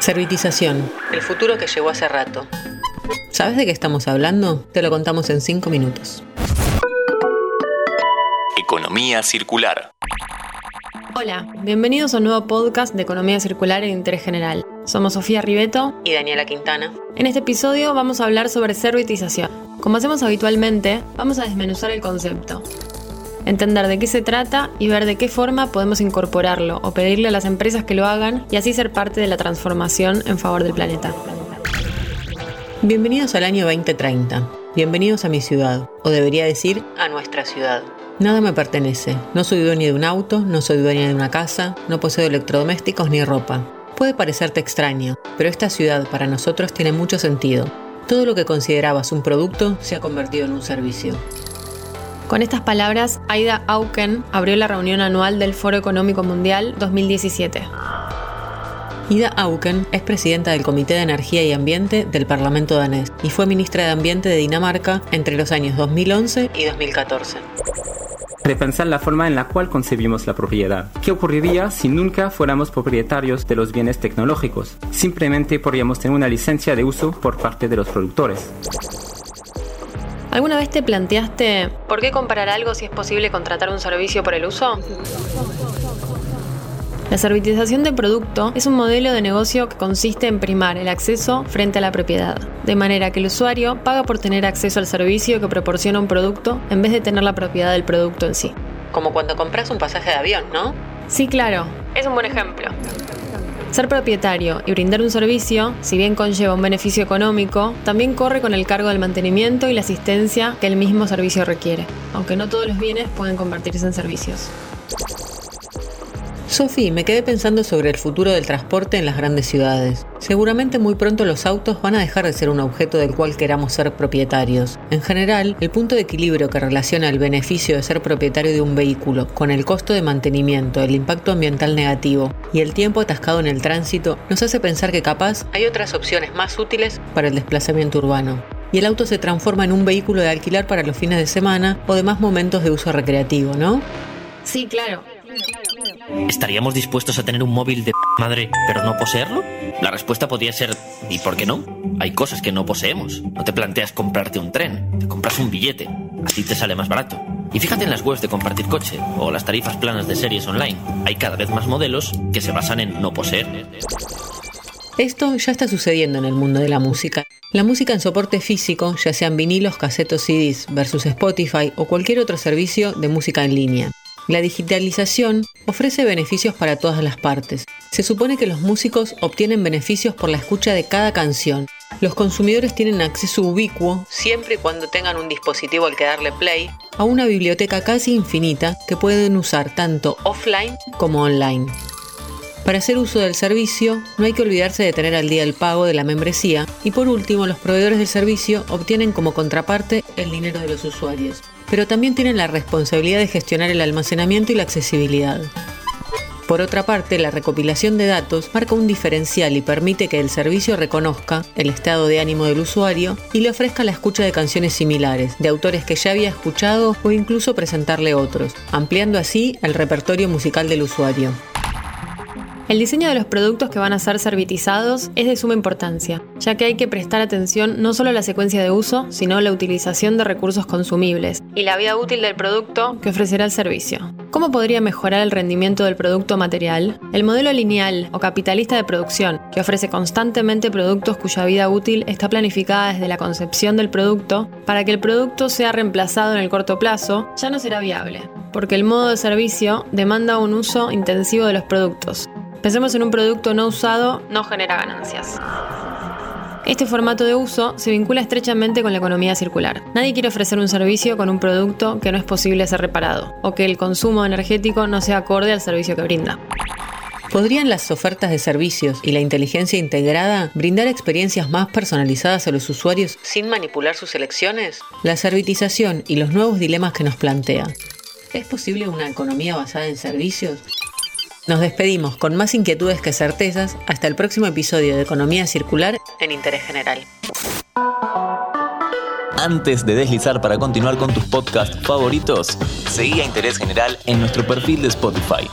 Servitización, el futuro que llegó hace rato. ¿Sabes de qué estamos hablando? Te lo contamos en 5 minutos. Economía circular. Hola, bienvenidos a un nuevo podcast de Economía Circular en Interés General. Somos Sofía Ribeto y Daniela Quintana. En este episodio vamos a hablar sobre servitización. Como hacemos habitualmente, vamos a desmenuzar el concepto, entender de qué se trata y ver de qué forma podemos incorporarlo o pedirle a las empresas que lo hagan y así ser parte de la transformación en favor del planeta. Bienvenidos al año 2030. Bienvenidos a mi ciudad, o debería decir a nuestra ciudad. Nada me pertenece. No soy dueña de un auto, no soy dueña de una casa, no poseo electrodomésticos ni ropa. Puede parecerte extraño, pero esta ciudad para nosotros tiene mucho sentido. Todo lo que considerabas un producto se ha convertido en un servicio. Con estas palabras, Aida Auken abrió la reunión anual del Foro Económico Mundial 2017. Ida Auken es presidenta del Comité de Energía y Ambiente del Parlamento danés y fue ministra de Ambiente de Dinamarca entre los años 2011 y 2014 repensar la forma en la cual concebimos la propiedad. ¿Qué ocurriría si nunca fuéramos propietarios de los bienes tecnológicos? Simplemente podríamos tener una licencia de uso por parte de los productores. ¿Alguna vez te planteaste por qué comprar algo si es posible contratar un servicio por el uso? La servitización de producto es un modelo de negocio que consiste en primar el acceso frente a la propiedad, de manera que el usuario paga por tener acceso al servicio que proporciona un producto en vez de tener la propiedad del producto en sí. Como cuando compras un pasaje de avión, ¿no? Sí, claro, es un buen ejemplo. Ser propietario y brindar un servicio, si bien conlleva un beneficio económico, también corre con el cargo del mantenimiento y la asistencia que el mismo servicio requiere, aunque no todos los bienes pueden convertirse en servicios. Sofi, me quedé pensando sobre el futuro del transporte en las grandes ciudades. Seguramente muy pronto los autos van a dejar de ser un objeto del cual queramos ser propietarios. En general, el punto de equilibrio que relaciona el beneficio de ser propietario de un vehículo con el costo de mantenimiento, el impacto ambiental negativo y el tiempo atascado en el tránsito nos hace pensar que capaz hay otras opciones más útiles para el desplazamiento urbano y el auto se transforma en un vehículo de alquilar para los fines de semana o demás momentos de uso recreativo, ¿no? Sí, claro. ¿Estaríamos dispuestos a tener un móvil de madre pero no poseerlo? La respuesta podría ser ¿y por qué no? Hay cosas que no poseemos. No te planteas comprarte un tren, te compras un billete, así te sale más barato. Y fíjate en las webs de compartir coche o las tarifas planas de series online. Hay cada vez más modelos que se basan en no poseer. Esto ya está sucediendo en el mundo de la música. La música en soporte físico, ya sean vinilos, casetos, CDs versus Spotify o cualquier otro servicio de música en línea. La digitalización ofrece beneficios para todas las partes. Se supone que los músicos obtienen beneficios por la escucha de cada canción. Los consumidores tienen acceso ubicuo, siempre y cuando tengan un dispositivo al que darle play, a una biblioteca casi infinita que pueden usar tanto offline como online. Para hacer uso del servicio, no hay que olvidarse de tener al día el pago de la membresía y por último, los proveedores del servicio obtienen como contraparte el dinero de los usuarios pero también tienen la responsabilidad de gestionar el almacenamiento y la accesibilidad. Por otra parte, la recopilación de datos marca un diferencial y permite que el servicio reconozca el estado de ánimo del usuario y le ofrezca la escucha de canciones similares, de autores que ya había escuchado o incluso presentarle otros, ampliando así el repertorio musical del usuario. El diseño de los productos que van a ser servitizados es de suma importancia, ya que hay que prestar atención no solo a la secuencia de uso, sino a la utilización de recursos consumibles y la vida útil del producto que ofrecerá el servicio. ¿Cómo podría mejorar el rendimiento del producto material? El modelo lineal o capitalista de producción, que ofrece constantemente productos cuya vida útil está planificada desde la concepción del producto, para que el producto sea reemplazado en el corto plazo, ya no será viable, porque el modo de servicio demanda un uso intensivo de los productos, Pensemos en un producto no usado, no genera ganancias. Este formato de uso se vincula estrechamente con la economía circular. Nadie quiere ofrecer un servicio con un producto que no es posible ser reparado, o que el consumo energético no sea acorde al servicio que brinda. ¿Podrían las ofertas de servicios y la inteligencia integrada brindar experiencias más personalizadas a los usuarios sin manipular sus elecciones? La servitización y los nuevos dilemas que nos plantea. ¿Es posible una economía basada en servicios? Nos despedimos con más inquietudes que certezas hasta el próximo episodio de Economía Circular en Interés General. Antes de deslizar para continuar con tus podcasts favoritos, seguí a Interés General en nuestro perfil de Spotify.